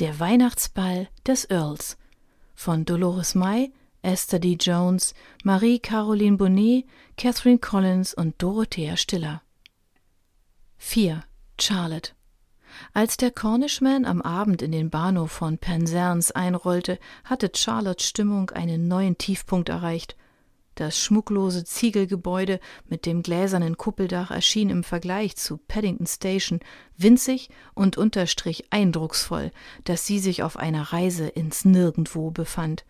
Der Weihnachtsball des Earls von Dolores May, Esther D. Jones, Marie-Caroline Bonnet, Catherine Collins und Dorothea Stiller. 4. Charlotte als der Cornishman am Abend in den Bahnhof von Penzance einrollte, hatte Charlottes Stimmung einen neuen Tiefpunkt erreicht. Das schmucklose Ziegelgebäude mit dem gläsernen Kuppeldach erschien im Vergleich zu Paddington Station winzig und unterstrich eindrucksvoll, dass sie sich auf einer Reise ins Nirgendwo befand.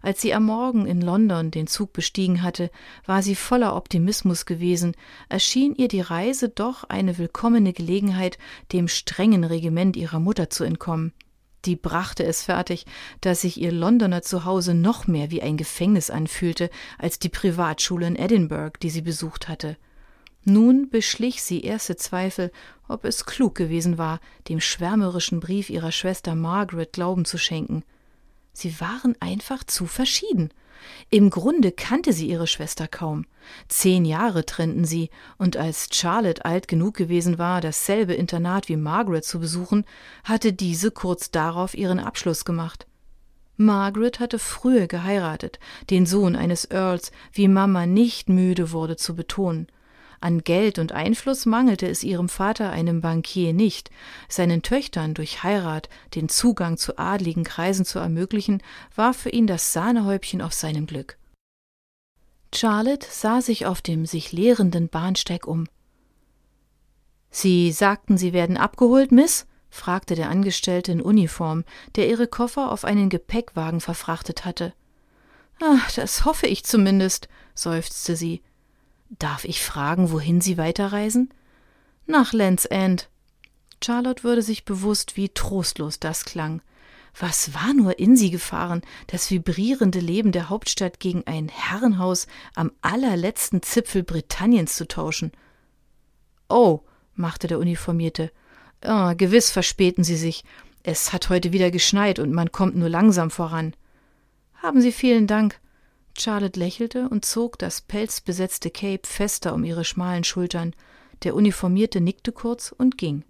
Als sie am Morgen in London den Zug bestiegen hatte, war sie voller Optimismus gewesen, erschien ihr die Reise doch eine willkommene Gelegenheit, dem strengen Regiment ihrer Mutter zu entkommen die brachte es fertig, dass sich ihr Londoner Zuhause noch mehr wie ein Gefängnis anfühlte als die Privatschule in Edinburgh, die sie besucht hatte. Nun beschlich sie erste Zweifel, ob es klug gewesen war, dem schwärmerischen Brief ihrer Schwester Margaret Glauben zu schenken. Sie waren einfach zu verschieden. Im Grunde kannte sie ihre Schwester kaum. Zehn Jahre trennten sie, und als Charlotte alt genug gewesen war, dasselbe Internat wie Margaret zu besuchen, hatte diese kurz darauf ihren Abschluss gemacht. Margaret hatte früher geheiratet, den Sohn eines Earls, wie Mama nicht müde wurde zu betonen. An Geld und Einfluss mangelte es ihrem Vater, einem Bankier, nicht. Seinen Töchtern durch Heirat den Zugang zu adligen Kreisen zu ermöglichen, war für ihn das Sahnehäubchen auf seinem Glück. Charlotte sah sich auf dem sich leerenden Bahnsteig um. Sie sagten, Sie werden abgeholt, Miss? fragte der Angestellte in Uniform, der ihre Koffer auf einen Gepäckwagen verfrachtet hatte. Ach, das hoffe ich zumindest, seufzte sie. Darf ich fragen, wohin Sie weiterreisen? Nach Lands End. Charlotte würde sich bewusst, wie trostlos das klang. Was war nur in sie gefahren, das vibrierende Leben der Hauptstadt gegen ein Herrenhaus am allerletzten Zipfel Britanniens zu tauschen? Oh, machte der Uniformierte. Oh, gewiss verspäten Sie sich. Es hat heute wieder geschneit und man kommt nur langsam voran. Haben Sie vielen Dank. Charlotte lächelte und zog das pelzbesetzte Cape fester um ihre schmalen Schultern. Der Uniformierte nickte kurz und ging.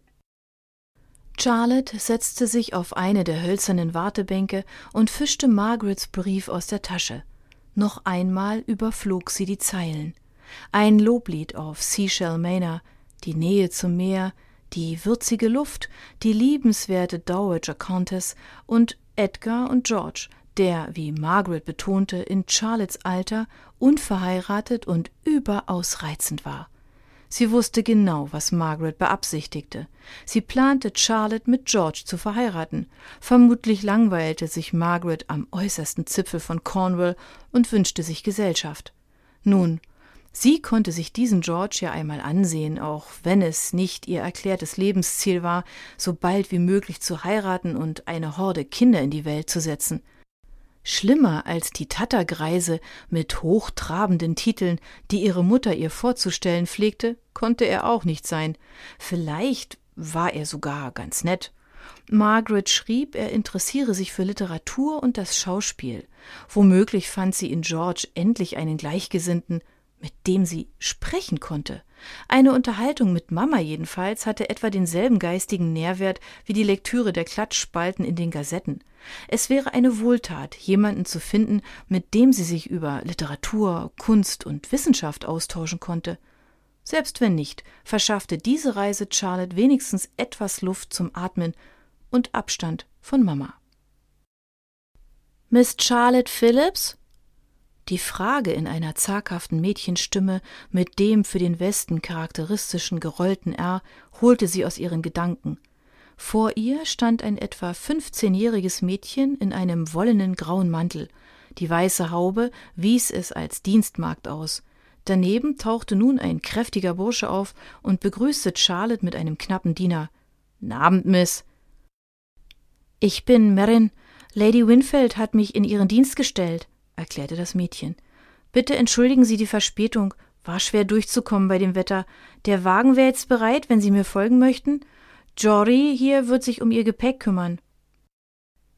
Charlotte setzte sich auf eine der hölzernen Wartebänke und fischte Margarets Brief aus der Tasche. Noch einmal überflog sie die Zeilen. Ein Loblied auf Seashell Manor, die Nähe zum Meer, die würzige Luft, die liebenswerte Dowager Countess und Edgar und George, der, wie Margaret betonte, in Charlottes Alter unverheiratet und überaus reizend war. Sie wusste genau, was Margaret beabsichtigte. Sie plante, Charlotte mit George zu verheiraten. Vermutlich langweilte sich Margaret am äußersten Zipfel von Cornwall und wünschte sich Gesellschaft. Nun, sie konnte sich diesen George ja einmal ansehen, auch wenn es nicht ihr erklärtes Lebensziel war, so bald wie möglich zu heiraten und eine Horde Kinder in die Welt zu setzen. Schlimmer als die Tattergreise mit hochtrabenden Titeln, die ihre Mutter ihr vorzustellen pflegte, konnte er auch nicht sein. Vielleicht war er sogar ganz nett. Margaret schrieb, er interessiere sich für Literatur und das Schauspiel. Womöglich fand sie in George endlich einen Gleichgesinnten, mit dem sie sprechen konnte. Eine Unterhaltung mit Mama jedenfalls hatte etwa denselben geistigen Nährwert wie die Lektüre der Klatschspalten in den Gazetten. Es wäre eine Wohltat, jemanden zu finden, mit dem sie sich über Literatur, Kunst und Wissenschaft austauschen konnte. Selbst wenn nicht, verschaffte diese Reise Charlotte wenigstens etwas Luft zum Atmen und Abstand von Mama. Miss Charlotte Phillips? Die Frage in einer zaghaften Mädchenstimme mit dem für den Westen charakteristischen gerollten R holte sie aus ihren Gedanken. Vor ihr stand ein etwa fünfzehnjähriges Mädchen in einem wollenen grauen Mantel. Die weiße Haube wies es als Dienstmagd aus. Daneben tauchte nun ein kräftiger Bursche auf und begrüßte Charlotte mit einem knappen Diener. Abend, Miss. Ich bin Merrin. Lady Winfield hat mich in ihren Dienst gestellt erklärte das Mädchen. Bitte entschuldigen Sie die Verspätung. War schwer durchzukommen bei dem Wetter. Der Wagen wäre jetzt bereit, wenn Sie mir folgen möchten. Jory hier wird sich um Ihr Gepäck kümmern.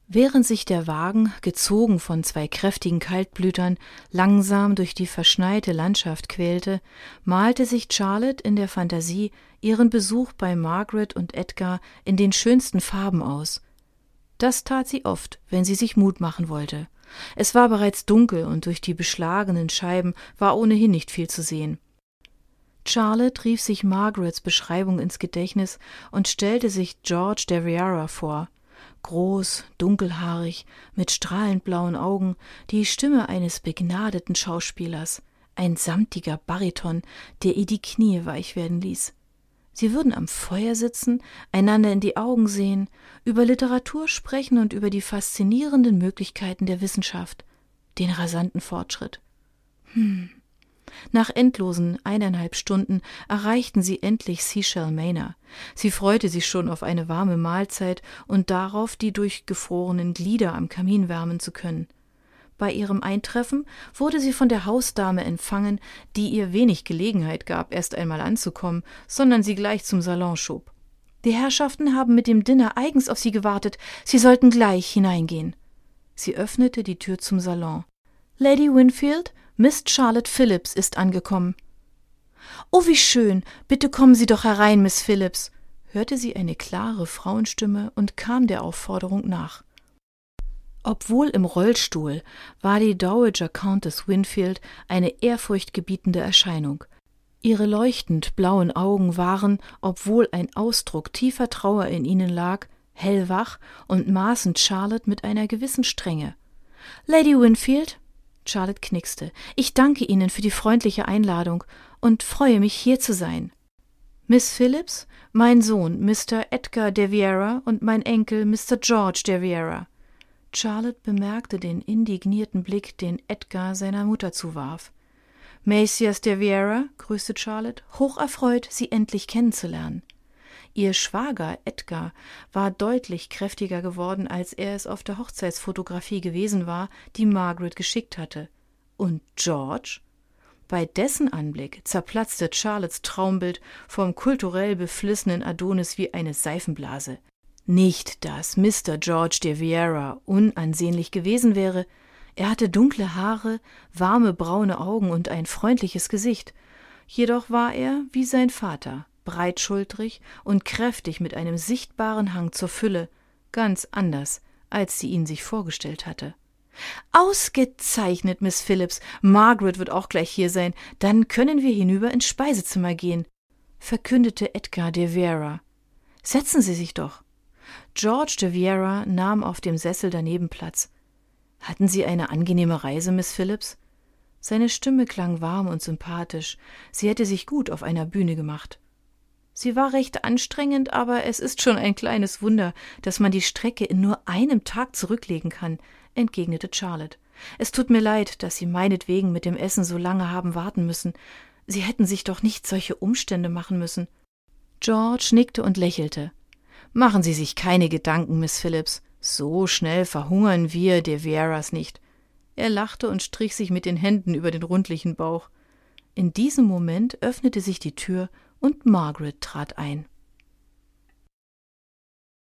Während sich der Wagen, gezogen von zwei kräftigen Kaltblütern, langsam durch die verschneite Landschaft quälte, malte sich Charlotte in der Fantasie ihren Besuch bei Margaret und Edgar in den schönsten Farben aus. Das tat sie oft, wenn sie sich Mut machen wollte. Es war bereits dunkel und durch die beschlagenen Scheiben war ohnehin nicht viel zu sehen. Charlotte rief sich Margarets Beschreibung ins Gedächtnis und stellte sich George de Riara vor. Groß, dunkelhaarig, mit strahlend blauen Augen, die Stimme eines begnadeten Schauspielers, ein samtiger Bariton, der ihr die Knie weich werden ließ. Sie würden am Feuer sitzen, einander in die Augen sehen, über Literatur sprechen und über die faszinierenden Möglichkeiten der Wissenschaft, den rasanten Fortschritt. Hm. Nach endlosen eineinhalb Stunden erreichten sie endlich Seashell Manor. Sie freute sich schon auf eine warme Mahlzeit und darauf, die durchgefrorenen Glieder am Kamin wärmen zu können. Bei ihrem Eintreffen wurde sie von der Hausdame empfangen, die ihr wenig Gelegenheit gab, erst einmal anzukommen, sondern sie gleich zum Salon schob. Die Herrschaften haben mit dem Dinner eigens auf sie gewartet, sie sollten gleich hineingehen. Sie öffnete die Tür zum Salon. Lady Winfield, Miss Charlotte Phillips ist angekommen. Oh, wie schön. Bitte kommen Sie doch herein, Miss Phillips, hörte sie eine klare Frauenstimme und kam der Aufforderung nach. Obwohl im Rollstuhl war die Dowager Countess Winfield eine ehrfurchtgebietende Erscheinung. Ihre leuchtend blauen Augen waren, obwohl ein Ausdruck tiefer Trauer in ihnen lag, hellwach und maßen Charlotte mit einer gewissen Strenge. Lady Winfield? Charlotte knickste. Ich danke Ihnen für die freundliche Einladung und freue mich, hier zu sein. Miss Phillips, mein Sohn Mr. Edgar de Vieira und mein Enkel Mr. George de Vieira. Charlotte bemerkte den indignierten Blick, den Edgar seiner Mutter zuwarf. Messias de Vieira, grüßte Charlotte, hocherfreut, Sie endlich kennenzulernen. Ihr Schwager Edgar war deutlich kräftiger geworden, als er es auf der Hochzeitsfotografie gewesen war, die Margaret geschickt hatte. Und George? Bei dessen Anblick zerplatzte Charlottes Traumbild vom kulturell beflissenen Adonis wie eine Seifenblase. Nicht, dass Mr. George de Vieira unansehnlich gewesen wäre. Er hatte dunkle Haare, warme braune Augen und ein freundliches Gesicht. Jedoch war er, wie sein Vater, breitschultrig und kräftig mit einem sichtbaren Hang zur Fülle, ganz anders, als sie ihn sich vorgestellt hatte. Ausgezeichnet, Miss Phillips. Margaret wird auch gleich hier sein. Dann können wir hinüber ins Speisezimmer gehen, verkündete Edgar de Vera. Setzen Sie sich doch. George de Vieira nahm auf dem Sessel daneben Platz. Hatten Sie eine angenehme Reise, Miss Phillips? Seine Stimme klang warm und sympathisch. Sie hätte sich gut auf einer Bühne gemacht. Sie war recht anstrengend, aber es ist schon ein kleines Wunder, dass man die Strecke in nur einem Tag zurücklegen kann, entgegnete Charlotte. Es tut mir leid, dass Sie meinetwegen mit dem Essen so lange haben warten müssen. Sie hätten sich doch nicht solche Umstände machen müssen. George nickte und lächelte. Machen Sie sich keine Gedanken, Miss Phillips. So schnell verhungern wir de Vieras nicht. Er lachte und strich sich mit den Händen über den rundlichen Bauch. In diesem Moment öffnete sich die Tür und Margaret trat ein.